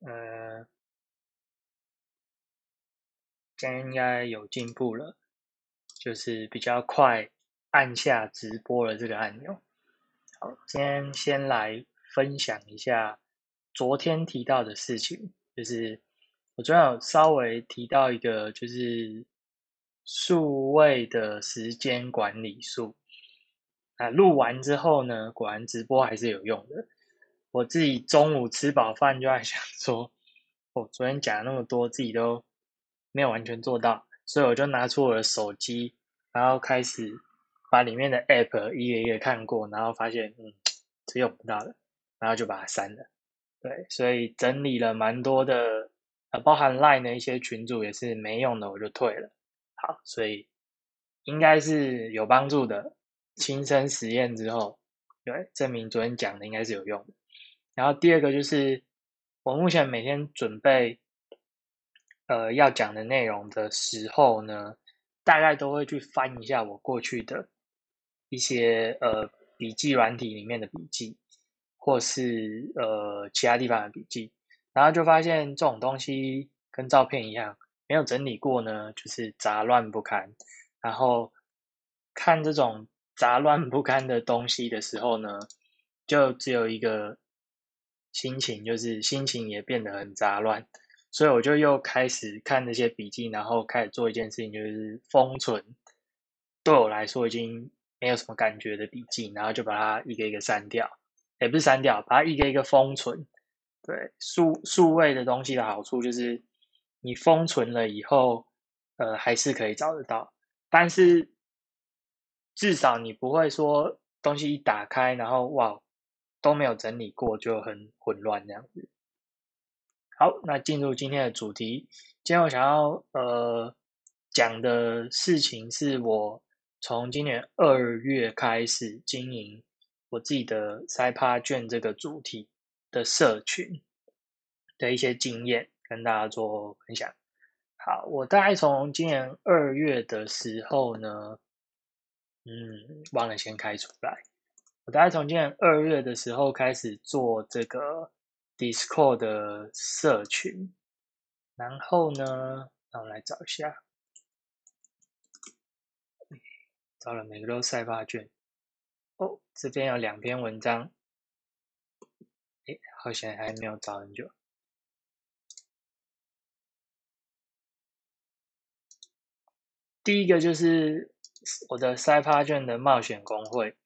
呃，今天应该有进步了，就是比较快按下直播的这个按钮。好，今天先来分享一下昨天提到的事情，就是我昨天有稍微提到一个，就是数位的时间管理术。啊，录完之后呢，果然直播还是有用的。我自己中午吃饱饭就在想说，我昨天讲那么多，自己都没有完全做到，所以我就拿出我的手机，然后开始把里面的 app 一个一个看过，然后发现嗯，是用不到的，然后就把它删了。对，所以整理了蛮多的，呃，包含 line 的一些群组也是没用的，我就退了。好，所以应该是有帮助的。亲身实验之后，对，证明昨天讲的应该是有用的。然后第二个就是，我目前每天准备，呃，要讲的内容的时候呢，大概都会去翻一下我过去的一些呃笔记软体里面的笔记，或是呃其他地方的笔记，然后就发现这种东西跟照片一样，没有整理过呢，就是杂乱不堪。然后看这种杂乱不堪的东西的时候呢，就只有一个。心情就是心情也变得很杂乱，所以我就又开始看那些笔记，然后开始做一件事情，就是封存。对我来说已经没有什么感觉的笔记，然后就把它一个一个删掉，也不是删掉，把它一个一个封存。对数数位的东西的好处就是，你封存了以后，呃，还是可以找得到，但是至少你不会说东西一打开，然后哇。都没有整理过，就很混乱这样子。好，那进入今天的主题。今天我想要呃讲的事情，是我从今年二月开始经营我自己的塞帕卷这个主题的社群的一些经验，跟大家做分享。好，我大概从今年二月的时候呢，嗯，忘了先开出来。我大概从今年二月的时候开始做这个 Discord 的社群，然后呢，让我来找一下，找了每个都塞发卷。哦，这边有两篇文章，哎，好像还没有找很久。第一个就是我的塞发卷的冒险工会。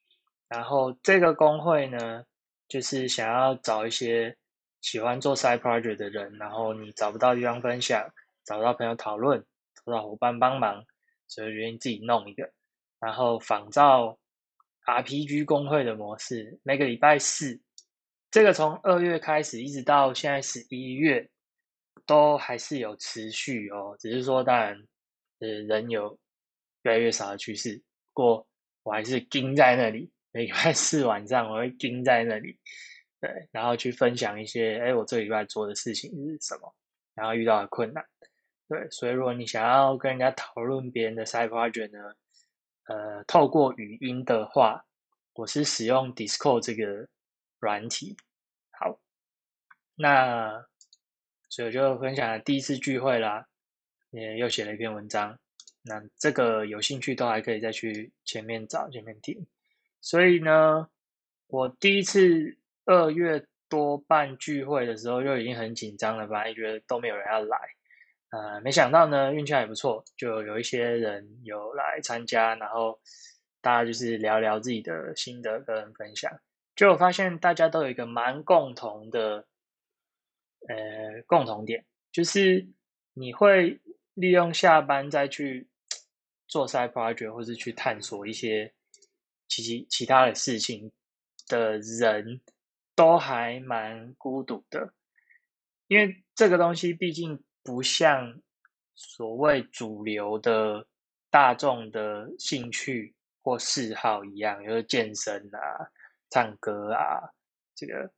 然后这个工会呢，就是想要找一些喜欢做 side project 的人，然后你找不到地方分享，找不到朋友讨论，找不到伙伴帮忙，所以决定自己弄一个。然后仿照 RPG 工会的模式，每个礼拜四，这个从二月开始一直到现在十一月，都还是有持续哦，只是说当然，呃，人有越来越少的趋势，不过我还是盯在那里。每礼拜四晚上，我会盯在那里，对，然后去分享一些，哎，我这礼拜做的事情是什么，然后遇到的困难，对，所以如果你想要跟人家讨论别人的 side project 呢，呃，透过语音的话，我是使用 Discord 这个软体。好，那所以我就分享了第一次聚会啦，也又写了一篇文章，那这个有兴趣都还可以再去前面找前面听。所以呢，我第一次二月多办聚会的时候就已经很紧张了，本来觉得都没有人要来，呃，没想到呢运气还不错，就有一些人有来参加，然后大家就是聊聊自己的心得跟分享，就我发现大家都有一个蛮共同的，呃，共同点，就是你会利用下班再去做 side project，或是去探索一些。其其他的事情的人都还蛮孤独的，因为这个东西毕竟不像所谓主流的大众的兴趣或嗜好一样，就是健身啊、唱歌啊、这个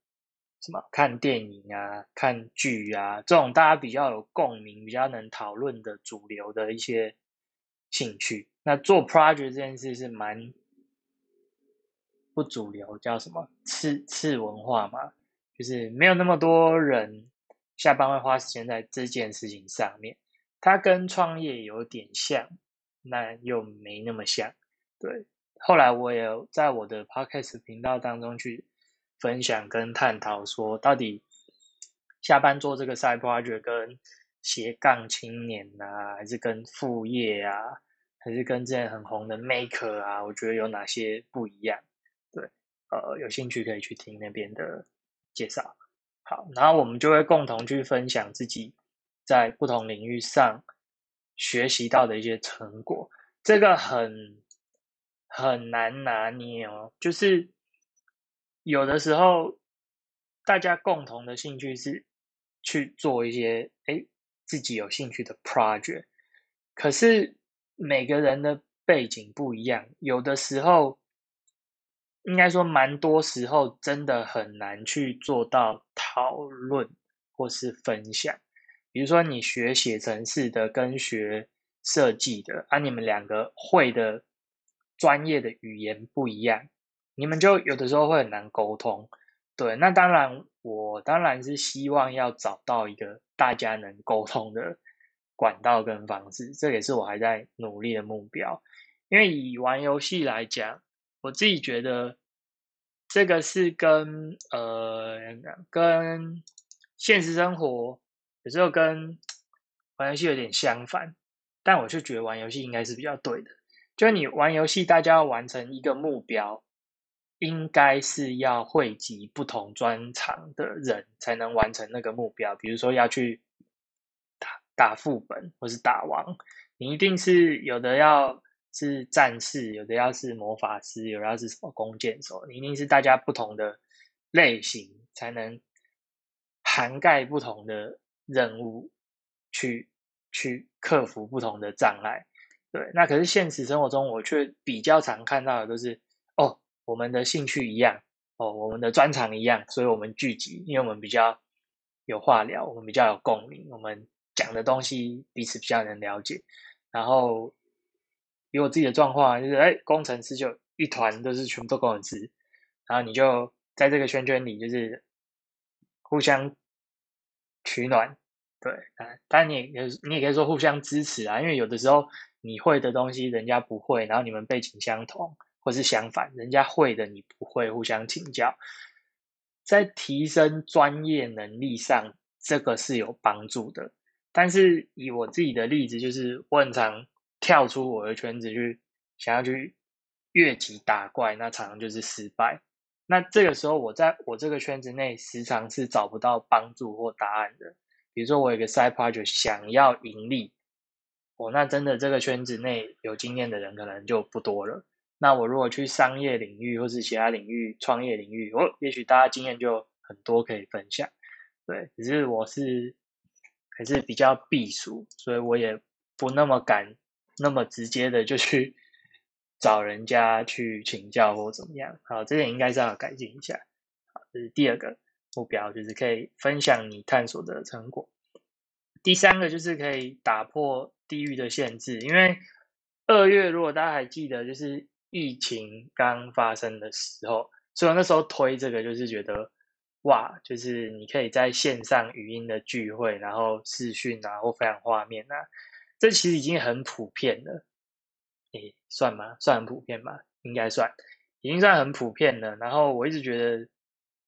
什么看电影啊、看剧啊这种大家比较有共鸣、比较能讨论的主流的一些兴趣。那做 project 这件事是蛮。不主流叫什么次次文化嘛，就是没有那么多人下班会花时间在这件事情上面。它跟创业有点像，那又没那么像。对，后来我也在我的 podcast 频道当中去分享跟探讨，说到底下班做这个 side project 跟斜杠青年啊，还是跟副业啊，还是跟之前很红的 maker 啊，我觉得有哪些不一样？呃，有兴趣可以去听那边的介绍。好，然后我们就会共同去分享自己。在不同领域上学习到的一些成果，这个很很难拿捏哦。就是有的时候，大家共同的兴趣是去做一些哎自己有兴趣的 project，可是每个人的背景不一样，有的时候应该说蛮多时候真的很难去做到讨论或是分享。比如说，你学写程式的跟学设计的，啊，你们两个会的专业的语言不一样，你们就有的时候会很难沟通。对，那当然，我当然是希望要找到一个大家能沟通的管道跟方式，这也是我还在努力的目标。因为以玩游戏来讲，我自己觉得这个是跟呃跟现实生活。有时候跟玩游戏有点相反，但我就觉得玩游戏应该是比较对的。就你玩游戏，大家要完成一个目标，应该是要汇集不同专长的人才能完成那个目标。比如说要去打打副本或是打王，你一定是有的要是战士，有的要是魔法师，有的要是什么弓箭手，你一定是大家不同的类型才能涵盖不同的。任务去去克服不同的障碍，对。那可是现实生活中，我却比较常看到的都是哦，我们的兴趣一样，哦，我们的专长一样，所以我们聚集，因为我们比较有话聊，我们比较有共鸣，我们讲的东西彼此比较能了解。然后以我自己的状况，就是哎，工程师就一团都是全部都工程师，然后你就在这个圈圈里，就是互相。取暖，对啊，当然你也你也可以说互相支持啊，因为有的时候你会的东西人家不会，然后你们背景相同，或是相反，人家会的你不会，互相请教，在提升专业能力上，这个是有帮助的。但是以我自己的例子，就是我很常跳出我的圈子去想要去越级打怪，那常常就是失败。那这个时候，我在我这个圈子内时常是找不到帮助或答案的。比如说，我有个 side project 想要盈利，哦，那真的这个圈子内有经验的人可能就不多了。那我如果去商业领域或是其他领域、创业领域，哦，也许大家经验就很多可以分享。对，只是我是还是比较避暑，所以我也不那么敢那么直接的就去。找人家去请教或怎么样，好，这点应该是要改进一下。好，这是第二个目标，就是可以分享你探索的成果。第三个就是可以打破地域的限制，因为二月如果大家还记得，就是疫情刚发生的时候，所以我那时候推这个，就是觉得哇，就是你可以在线上语音的聚会，然后视讯啊或分享画面啊，这其实已经很普遍了。诶，算吗？算很普遍吧，应该算，已经算很普遍了。然后我一直觉得，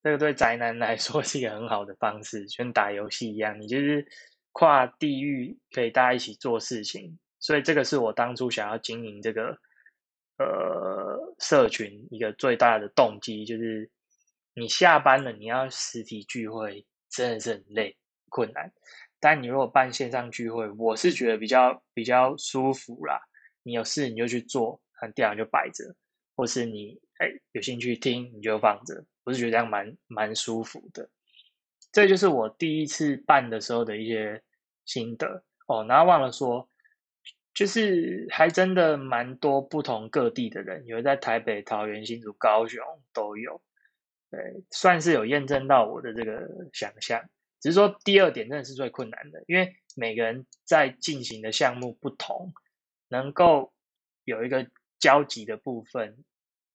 这个对宅男来说是一个很好的方式，就跟打游戏一样，你就是跨地域可以大家一起做事情。所以这个是我当初想要经营这个呃社群一个最大的动机，就是你下班了，你要实体聚会真的是很累困难，但你如果办线上聚会，我是觉得比较比较舒服啦。你有事你就去做，很电脑就摆着，或是你哎有兴趣听你就放着，我是觉得这样蛮蛮舒服的。这就是我第一次办的时候的一些心得哦。然后忘了说，就是还真的蛮多不同各地的人，有在台北、桃园、新竹、高雄都有，对，算是有验证到我的这个想象。只是说第二点真的是最困难的，因为每个人在进行的项目不同。能够有一个交集的部分，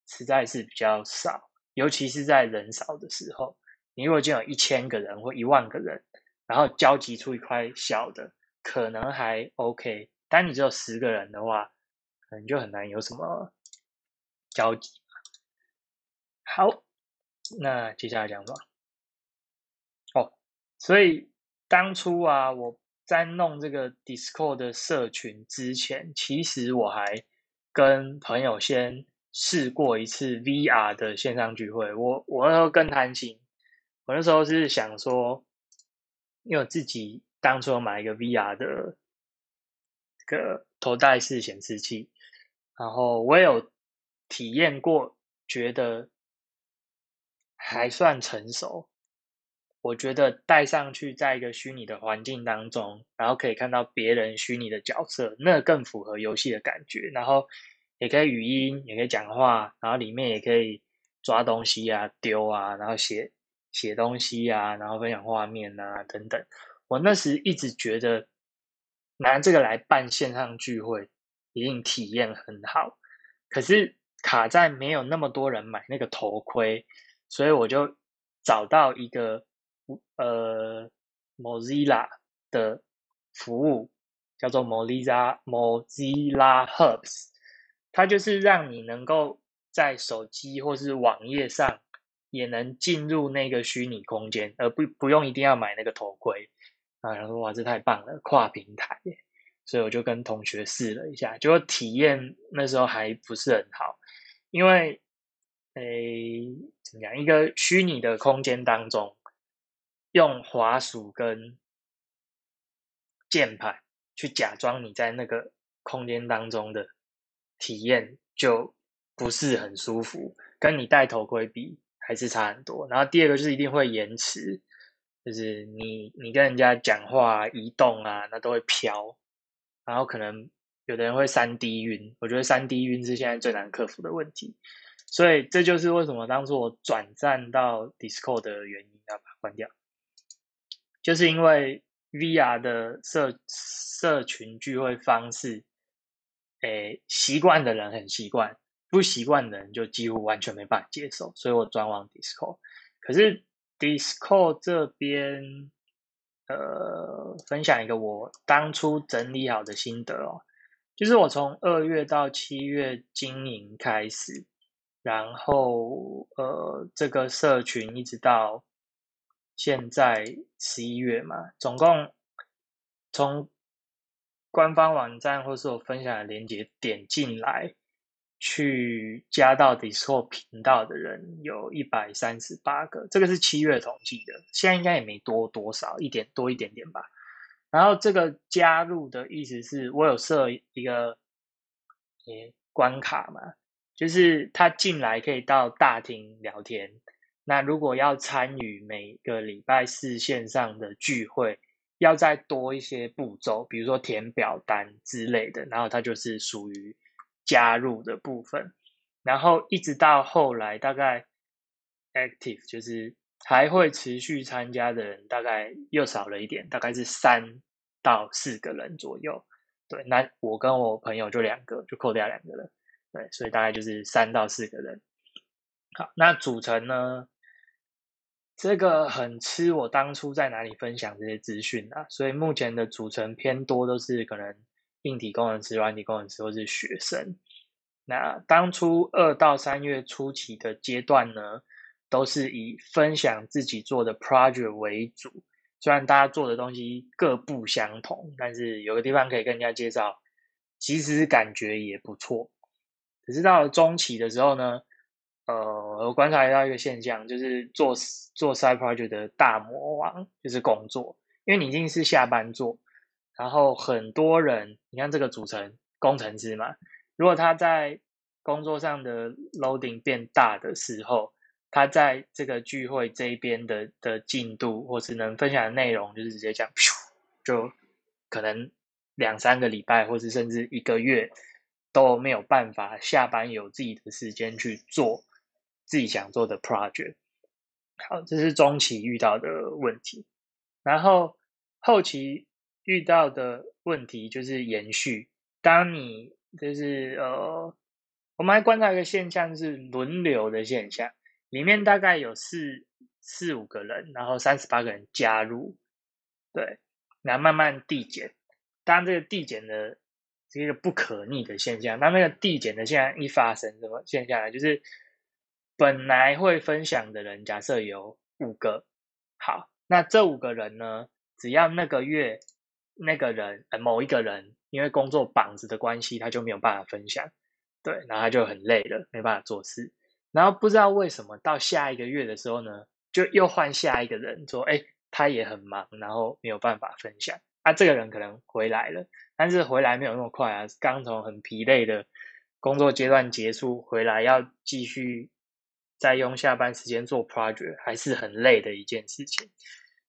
实在是比较少，尤其是在人少的时候。你如果就有一千个人或一万个人，然后交集出一块小的，可能还 OK。但你只有十个人的话，可能就很难有什么交集。好，那接下来讲什么？所以当初啊，我在弄这个 Discord 的社群之前，其实我还跟朋友先试过一次 VR 的线上聚会。我我那时候更贪心，我那时候是想说，因为我自己当初买一个 VR 的这个头戴式显示器，然后我也有体验过，觉得。还算成熟，我觉得戴上去，在一个虚拟的环境当中，然后可以看到别人虚拟的角色，那更符合游戏的感觉。然后也可以语音，也可以讲话，然后里面也可以抓东西啊、丢啊，然后写写东西啊，然后分享画面啊等等。我那时一直觉得拿这个来办线上聚会，一定体验很好。可是卡在没有那么多人买那个头盔。所以我就找到一个呃 Mozilla 的服务，叫做 Mozilla Mozilla Hubs，它就是让你能够在手机或是网页上也能进入那个虚拟空间，而不不用一定要买那个头盔啊。然后哇，这太棒了，跨平台，所以我就跟同学试了一下，结果体验那时候还不是很好，因为。诶，怎么讲？一个虚拟的空间当中，用滑鼠跟键盘去假装你在那个空间当中的体验，就不是很舒服。跟你戴头盔比，还是差很多。然后第二个就是一定会延迟，就是你你跟人家讲话、移动啊，那都会飘。然后可能有的人会三 D 晕，我觉得三 D 晕是现在最难克服的问题。所以这就是为什么当初我转战到 Discord 的原因，要把它关掉，就是因为 VR 的社社群聚会方式，诶，习惯的人很习惯，不习惯的人就几乎完全没办法接受，所以我转往 Discord。可是 Discord 这边，呃，分享一个我当初整理好的心得哦，就是我从二月到七月经营开始。然后，呃，这个社群一直到现在十一月嘛，总共从官方网站或是我分享的链接点进来，去加到 Discord 频道的人有一百三十八个，这个是七月统计的，现在应该也没多多少，一点多一点点吧。然后这个加入的意思是我有设一个关卡嘛。就是他进来可以到大厅聊天，那如果要参与每个礼拜四线上的聚会，要再多一些步骤，比如说填表单之类的，然后它就是属于加入的部分，然后一直到后来大概 active 就是还会持续参加的人，大概又少了一点，大概是三到四个人左右。对，那我跟我朋友就两个，就扣掉两个人。对，所以大概就是三到四个人。好，那组成呢？这个很吃我当初在哪里分享这些资讯啊，所以目前的组成偏多都是可能硬体工程师、软体工程师或是学生。那当初二到三月初期的阶段呢，都是以分享自己做的 project 为主。虽然大家做的东西各不相同，但是有个地方可以跟人家介绍，其实感觉也不错。可是到了中期的时候呢，呃，我观察到一个现象，就是做做 side project 的大魔王就是工作，因为你一定是下班做，然后很多人，你看这个组成工程师嘛，如果他在工作上的 loading 变大的时候，他在这个聚会这一边的的进度或是能分享的内容，就是直接讲，就可能两三个礼拜，或是甚至一个月。都没有办法下班有自己的时间去做自己想做的 project。好，这是中期遇到的问题。然后后期遇到的问题就是延续。当你就是呃，我们还观察一个现象是轮流的现象，里面大概有四四五个人，然后三十八个人加入，对，然后慢慢递减。当这个递减的是一个不可逆的现象，当那个递减的现象一发生，什么现象呢？就是本来会分享的人，假设有五个，好，那这五个人呢，只要那个月那个人某一个人因为工作绑着的关系，他就没有办法分享，对，然后他就很累了，没办法做事。然后不知道为什么到下一个月的时候呢，就又换下一个人说，哎，他也很忙，然后没有办法分享。啊，这个人可能回来了，但是回来没有那么快啊，刚从很疲累的工作阶段结束回来，要继续再用下班时间做 project，还是很累的一件事情。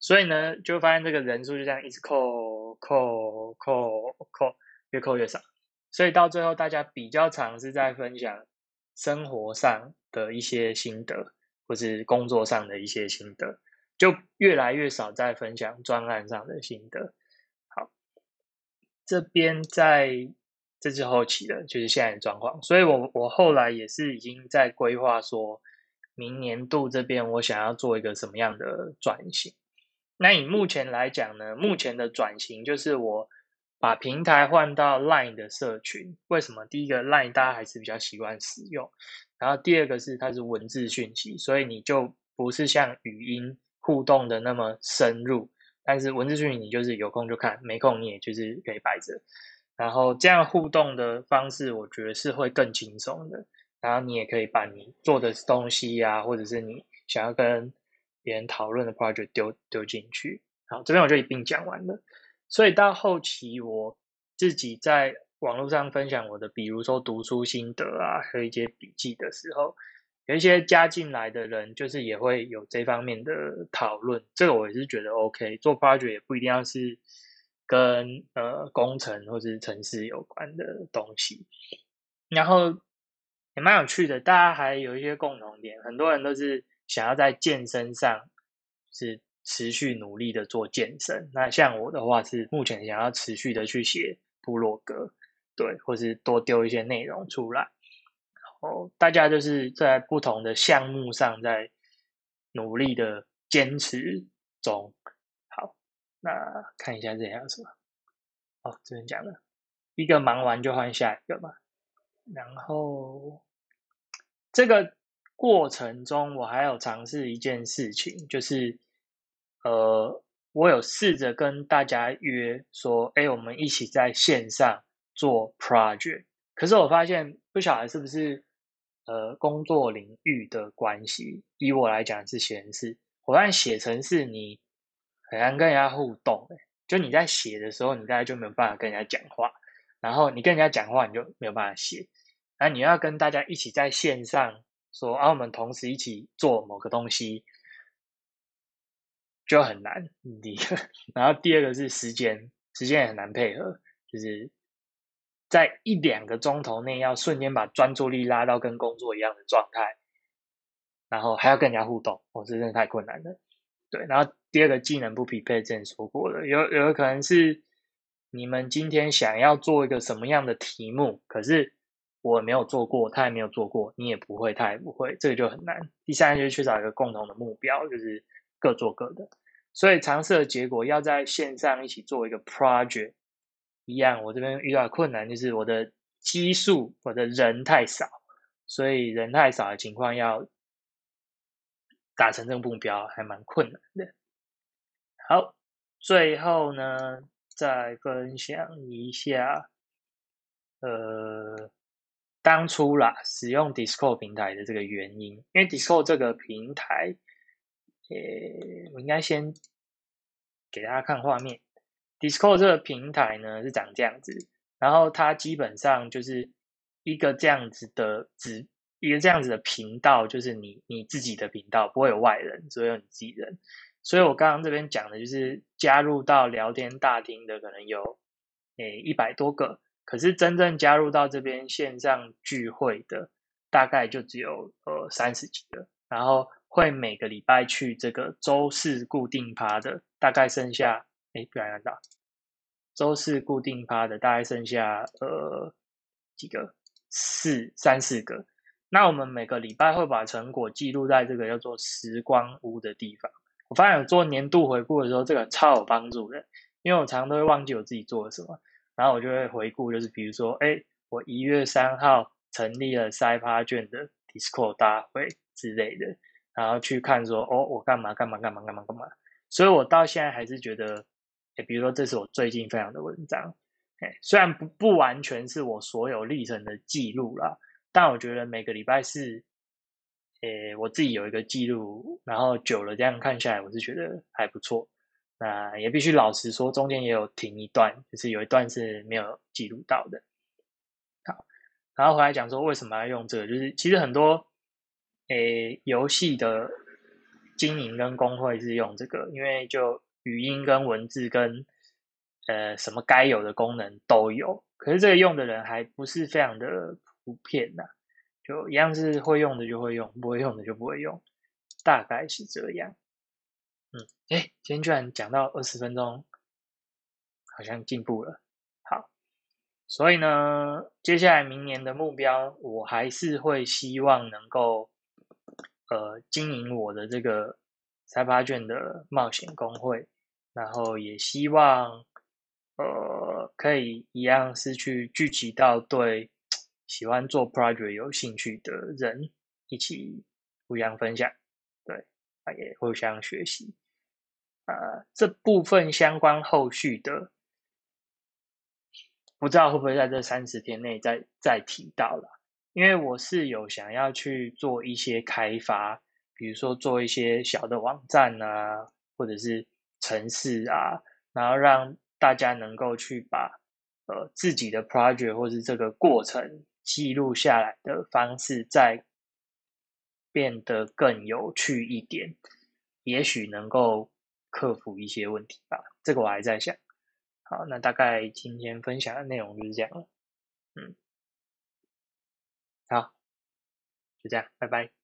所以呢，就发现这个人数就这样一直扣扣扣扣，越扣越少。所以到最后，大家比较常是在分享生活上的一些心得，或是工作上的一些心得，就越来越少在分享专案上的心得。好这边在这是后期的，就是现在的状况，所以我我后来也是已经在规划，说明年度这边我想要做一个什么样的转型。那以目前来讲呢，目前的转型就是我把平台换到 Line 的社群。为什么？第一个 Line 大家还是比较习惯使用，然后第二个是它是文字讯息，所以你就不是像语音互动的那么深入。但是文字讯息你就是有空就看，没空你也就是可以摆着。然后这样互动的方式，我觉得是会更轻松的。然后你也可以把你做的东西呀，或者是你想要跟别人讨论的 project 丢丢进去。好，这边我就一并讲完了。所以到后期我自己在网络上分享我的，比如说读书心得啊，和一些笔记的时候。有一些加进来的人，就是也会有这方面的讨论，这个我也是觉得 OK。做 project 也不一定要是跟呃工程或者城市有关的东西，然后也蛮有趣的。大家还有一些共同点，很多人都是想要在健身上是持续努力的做健身。那像我的话，是目前想要持续的去写部落格，对，或是多丢一些内容出来。哦，大家就是在不同的项目上在努力的坚持中。好，那看一下这还有什么？哦，这边讲了，一个忙完就换下一个嘛。然后这个过程中，我还有尝试一件事情，就是呃，我有试着跟大家约说，哎，我们一起在线上做 project。可是我发现，不晓得是不是。呃，工作领域的关系，以我来讲是闲事。我发现写程式你很难跟人家互动，就你在写的时候，你大概就没有办法跟人家讲话。然后你跟人家讲话，你就没有办法写。然后你要跟大家一起在线上说，啊，我们同时一起做某个东西，就很难。第一个，然后第二个是时间，时间也很难配合，就是。在一两个钟头内，要瞬间把专注力拉到跟工作一样的状态，然后还要跟人家互动，哦，这真的太困难了。对，然后第二个技能不匹配，之前说过了，有有可能是你们今天想要做一个什么样的题目，可是我没有做过，他也没有做过，你也不会，他也不会，这个就很难。第三就是缺少一个共同的目标，就是各做各的，所以尝试的结果要在线上一起做一个 project。一样，我这边遇到困难就是我的基数，我的人太少，所以人太少的情况要达成这个目标还蛮困难的。好，最后呢，再分享一下，呃，当初啦使用 Discord 平台的这个原因，因为 Discord 这个平台，呃，我应该先给大家看画面。Discord 这个平台呢是长这样子，然后它基本上就是一个这样子的只一个这样子的频道，就是你你自己的频道，不会有外人，只有你自己人。所以我刚刚这边讲的就是加入到聊天大厅的可能有诶一百多个，可是真正加入到这边线上聚会的大概就只有呃三十几个，然后会每个礼拜去这个周四固定趴的大概剩下。诶，不看到，周四固定趴的大概剩下呃几个，四三四个。那我们每个礼拜会把成果记录在这个叫做时光屋的地方。我发现有做年度回顾的时候，这个超有帮助的，因为我常常都会忘记我自己做了什么，然后我就会回顾，就是比如说，哎，我一月三号成立了塞趴卷的 Discord 大会之类的，然后去看说，哦，我干嘛干嘛干嘛干嘛干嘛，所以我到现在还是觉得，哎，比如说这是我最近分享的文章，哎，虽然不不完全是我所有历程的记录啦，但我觉得每个礼拜四。诶，我自己有一个记录，然后久了这样看下来，我是觉得还不错。那也必须老实说，中间也有停一段，就是有一段是没有记录到的。好，然后回来讲说为什么要用这个，就是其实很多诶游戏的经营跟工会是用这个，因为就语音跟文字跟呃什么该有的功能都有，可是这个用的人还不是非常的普遍呐。就一样是会用的就会用，不会用的就不会用，大概是这样。嗯，哎，今天居然讲到二十分钟，好像进步了。好，所以呢，接下来明年的目标，我还是会希望能够，呃，经营我的这个财发卷的冒险工会，然后也希望，呃，可以一样是去聚集到对。喜欢做 project 有兴趣的人一起互相分享，对，也互相学习。呃，这部分相关后续的，不知道会不会在这三十天内再再提到了？因为我是有想要去做一些开发，比如说做一些小的网站啊，或者是城市啊，然后让大家能够去把呃自己的 project 或是这个过程。记录下来的方式再变得更有趣一点，也许能够克服一些问题吧。这个我还在想。好，那大概今天分享的内容就是这样了。嗯，好，就这样，拜拜。